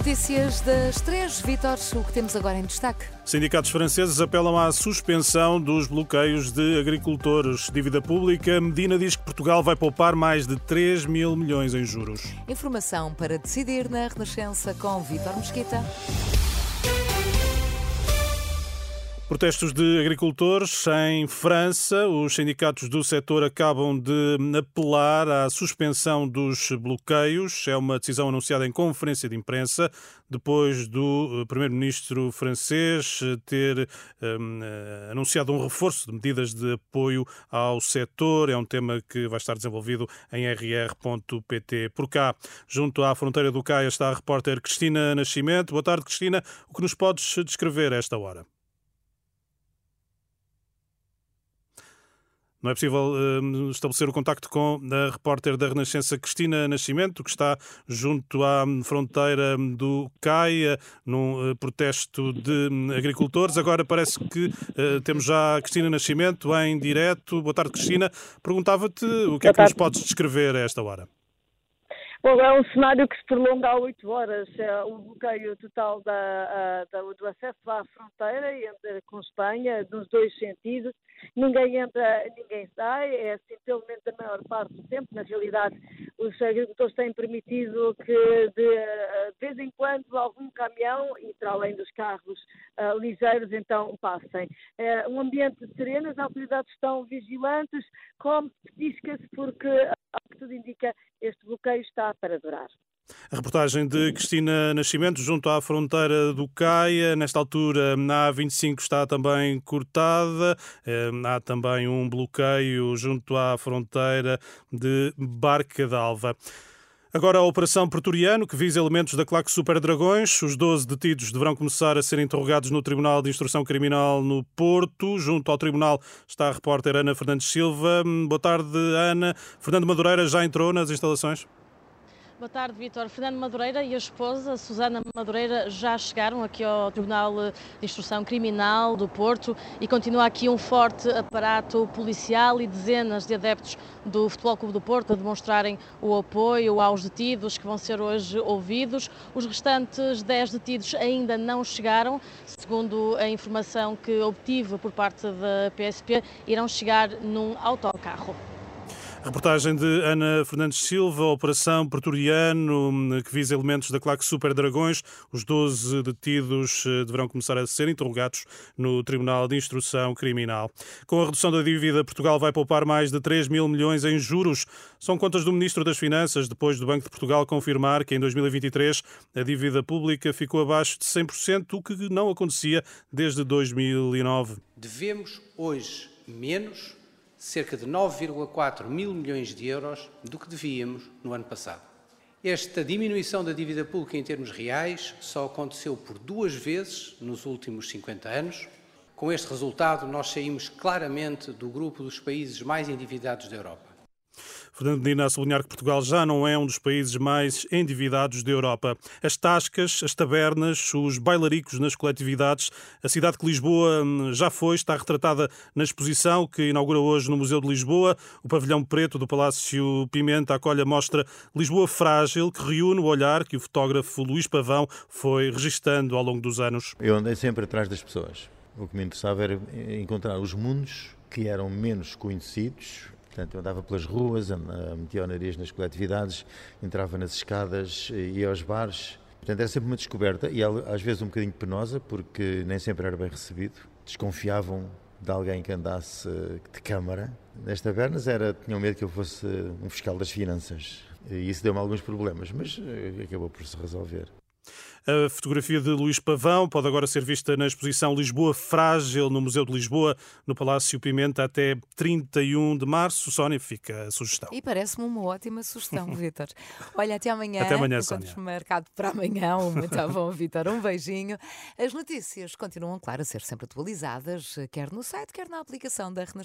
Notícias das três, Vítor, o que temos agora em destaque? Sindicatos franceses apelam à suspensão dos bloqueios de agricultores. Dívida pública, Medina diz que Portugal vai poupar mais de 3 mil milhões em juros. Informação para decidir na Renascença com Vítor Mesquita. Protestos de agricultores em França. Os sindicatos do setor acabam de apelar à suspensão dos bloqueios. É uma decisão anunciada em conferência de imprensa, depois do eh, primeiro-ministro francês eh, ter um, eh, anunciado um reforço de medidas de apoio ao setor. É um tema que vai estar desenvolvido em rr.pt. Por cá, junto à fronteira do Caia, está a repórter Cristina Nascimento. Boa tarde, Cristina. O que nos podes descrever a esta hora? Não é possível uh, estabelecer o contacto com a repórter da Renascença Cristina Nascimento, que está junto à fronteira do CAIA, num uh, protesto de um, agricultores. Agora parece que uh, temos já a Cristina Nascimento em direto. Boa tarde, Cristina. Perguntava-te o que é que nos podes descrever a esta hora. Bom, é um cenário que se prolonga há oito horas. É o bloqueio total da, da, do acesso à fronteira entre, com Espanha, nos dois sentidos. Ninguém entra, ninguém sai, é assim pelo menos a maior parte do tempo. Na realidade, os agricultores têm permitido que de, de vez em quando algum caminhão, e para além dos carros uh, ligeiros, então passem. É um ambiente sereno, as autoridades estão vigilantes, como se petisca-se, porque, ao que tudo indica, este bloqueio está para durar. A reportagem de Cristina Nascimento junto à fronteira do Caia. Nesta altura, a A25 está também cortada. Eh, há também um bloqueio junto à fronteira de Barca d'Alva. Agora a Operação Pretoriano, que visa elementos da claque Super Dragões. Os 12 detidos deverão começar a ser interrogados no Tribunal de Instrução Criminal no Porto. Junto ao Tribunal está a repórter Ana Fernandes Silva. Boa tarde, Ana. Fernando Madureira já entrou nas instalações? Boa tarde, Vitor. Fernando Madureira e a esposa, Susana Madureira, já chegaram aqui ao Tribunal de Instrução Criminal do Porto e continua aqui um forte aparato policial e dezenas de adeptos do Futebol Clube do Porto a demonstrarem o apoio aos detidos que vão ser hoje ouvidos. Os restantes 10 detidos ainda não chegaram, segundo a informação que obtive por parte da PSP, irão chegar num autocarro. Reportagem de Ana Fernandes Silva, Operação Pretoriano, que visa elementos da claque Super Dragões. Os 12 detidos eh, deverão começar a ser interrogados no Tribunal de Instrução Criminal. Com a redução da dívida, Portugal vai poupar mais de 3 mil milhões em juros. São contas do Ministro das Finanças, depois do Banco de Portugal confirmar que em 2023 a dívida pública ficou abaixo de 100%, o que não acontecia desde 2009. Devemos hoje menos cerca de 9,4 mil milhões de euros do que devíamos no ano passado. Esta diminuição da dívida pública em termos reais só aconteceu por duas vezes nos últimos 50 anos. Com este resultado, nós saímos claramente do grupo dos países mais endividados da Europa. Fernando Medina a sublinhar que Portugal já não é um dos países mais endividados da Europa. As tascas, as tabernas, os bailaricos nas coletividades, a cidade que Lisboa hum, já foi, está retratada na exposição que inaugura hoje no Museu de Lisboa. O pavilhão preto do Palácio Pimenta acolhe a mostra Lisboa Frágil, que reúne o olhar que o fotógrafo Luís Pavão foi registando ao longo dos anos. Eu andei sempre atrás das pessoas. O que me interessava era encontrar os mundos que eram menos conhecidos, Portanto, eu andava pelas ruas, metia o nariz nas coletividades, entrava nas escadas, ia aos bares. Portanto, era sempre uma descoberta e às vezes um bocadinho penosa, porque nem sempre era bem recebido. Desconfiavam de alguém que andasse de câmara. Nas tabernas era, tinham medo que eu fosse um fiscal das finanças. E isso deu-me alguns problemas, mas eh, acabou por se resolver. A fotografia de Luís Pavão pode agora ser vista na exposição Lisboa Frágil no Museu de Lisboa, no Palácio Pimenta, até 31 de março. Sónia, fica a sugestão. E parece-me uma ótima sugestão, Vítor. Olha, até amanhã. Até amanhã, Sónia. marcado para amanhã. Muito bom, Vítor. Um beijinho. As notícias continuam, claro, a ser sempre atualizadas, quer no site, quer na aplicação da Renascença.